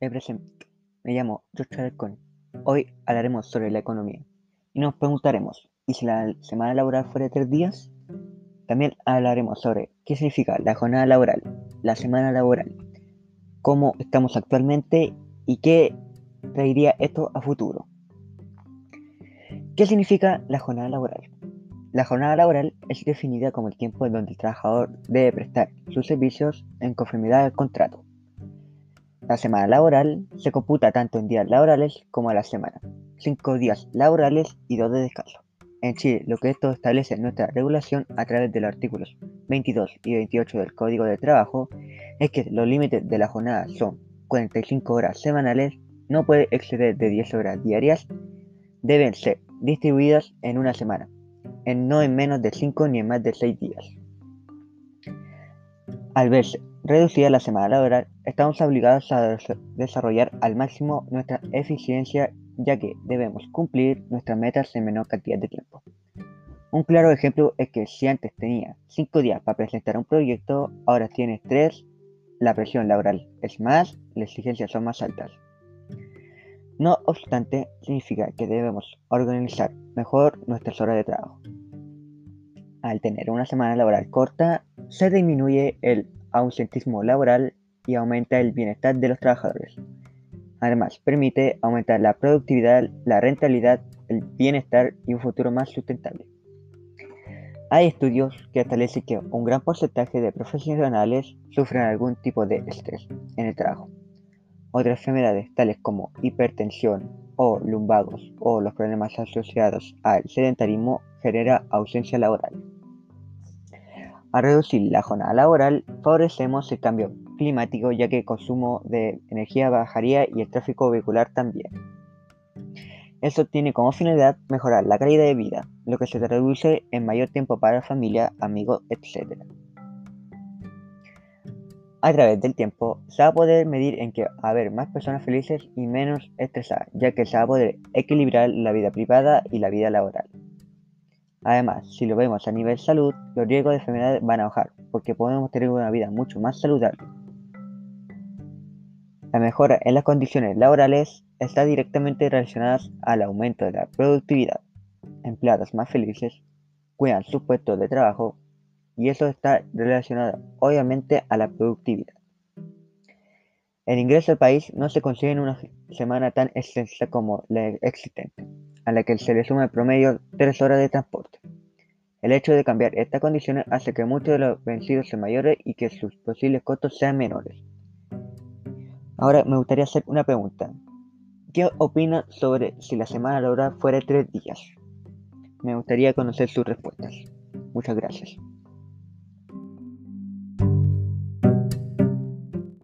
Me presento. Me llamo George Alarcón. Hoy hablaremos sobre la economía y nos preguntaremos, ¿y si la semana laboral fuera de tres días? También hablaremos sobre qué significa la jornada laboral, la semana laboral, cómo estamos actualmente y qué traería esto a futuro. ¿Qué significa la jornada laboral? La jornada laboral es definida como el tiempo en donde el trabajador debe prestar sus servicios en conformidad al contrato. La semana laboral se computa tanto en días laborales como a la semana, cinco días laborales y dos de descanso. En Chile, lo que esto establece nuestra regulación a través de los artículos 22 y 28 del Código de Trabajo es que los límites de la jornada son 45 horas semanales, no puede exceder de 10 horas diarias, deben ser distribuidas en una semana, en no en menos de 5 ni en más de 6 días. Al verse reducida la semana laboral, estamos obligados a desarrollar al máximo nuestra eficiencia ya que debemos cumplir nuestras metas en menor cantidad de tiempo. Un claro ejemplo es que si antes tenía 5 días para presentar un proyecto, ahora tienes 3, la presión laboral es más, las exigencias son más altas. No obstante, significa que debemos organizar mejor nuestras horas de trabajo. Al tener una semana laboral corta, se disminuye el ausentismo laboral y aumenta el bienestar de los trabajadores. Además, permite aumentar la productividad, la rentabilidad, el bienestar y un futuro más sustentable. Hay estudios que establecen que un gran porcentaje de profesionales sufren algún tipo de estrés en el trabajo. Otras enfermedades, tales como hipertensión o lumbagos o los problemas asociados al sedentarismo, genera ausencia laboral. Al reducir la jornada laboral, favorecemos el cambio climático ya que el consumo de energía bajaría y el tráfico vehicular también. Esto tiene como finalidad mejorar la calidad de vida, lo que se reduce en mayor tiempo para familia, amigos, etc. A través del tiempo se va a poder medir en que va a haber más personas felices y menos estresadas, ya que se va a poder equilibrar la vida privada y la vida laboral. Además, si lo vemos a nivel salud, los riesgos de enfermedades van a bajar, porque podemos tener una vida mucho más saludable. La mejora en las condiciones laborales está directamente relacionada al aumento de la productividad. Empleados más felices cuidan sus puestos de trabajo y eso está relacionado obviamente a la productividad. El ingreso al país no se consigue en una semana tan extensa como la existente a la que se le suma el promedio 3 horas de transporte. El hecho de cambiar estas condiciones hace que muchos de los vencidos sean mayores y que sus posibles costos sean menores. Ahora me gustaría hacer una pregunta. ¿Qué opina sobre si la semana laboral fuera tres días? Me gustaría conocer sus respuestas. Muchas gracias.